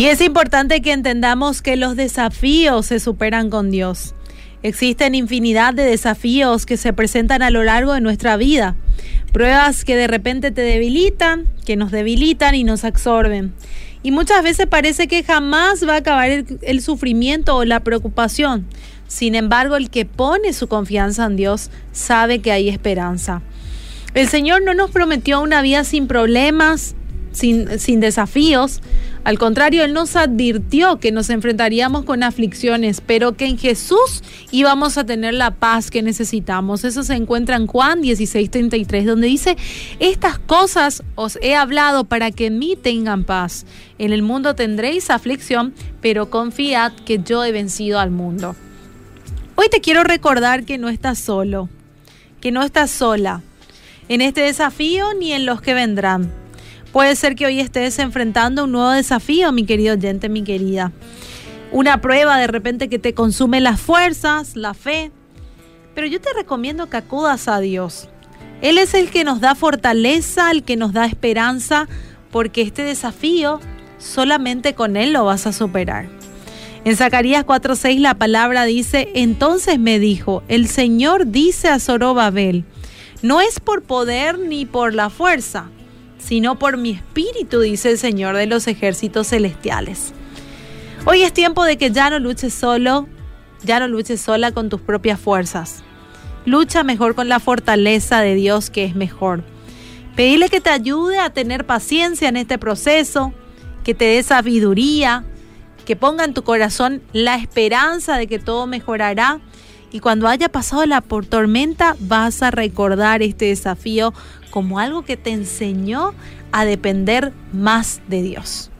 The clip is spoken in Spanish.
Y es importante que entendamos que los desafíos se superan con Dios. Existen infinidad de desafíos que se presentan a lo largo de nuestra vida. Pruebas que de repente te debilitan, que nos debilitan y nos absorben. Y muchas veces parece que jamás va a acabar el, sufrimiento o la preocupación. Sin embargo, el que pone su confianza en Dios sabe que hay esperanza. El Señor no nos prometió una vida sin problemas, sin, desafíos. Al contrario, Él nos advirtió que nos enfrentaríamos con aflicciones, pero que en Jesús íbamos a tener la paz que necesitamos. Eso se encuentra en Juan 16:33, donde dice, estas cosas os he hablado para que en mí tengan paz. En el mundo tendréis aflicción, pero confiad que yo he vencido al mundo. Hoy te quiero recordar que no estás solo, que no estás sola en este desafío ni en los que vendrán Puede ser que hoy estés enfrentando un nuevo desafío, mi querido oyente, mi querida. Una prueba de repente que te consume las fuerzas, la fe. Pero yo te recomiendo que acudas a Dios. Él es el que nos da fortaleza, el que nos da esperanza, porque este desafío solamente con Él lo vas a superar. En Zacarías 4:6 la palabra dice, entonces me dijo, el Señor dice a Zorobabel, no es por poder ni por la fuerza, sino por mi espíritu, dice el Señor de los ejércitos celestiales. Hoy es tiempo de que ya no luches solo, ya no luches sola con tus propias fuerzas. Lucha mejor con la fortaleza de Dios que es mejor. Pedile que te ayude a tener paciencia en este proceso, que te dé sabiduría, que ponga en tu corazón la esperanza de que todo mejorará y cuando haya pasado la tormenta vas a recordar este desafío como algo que te enseñó a depender más de Dios.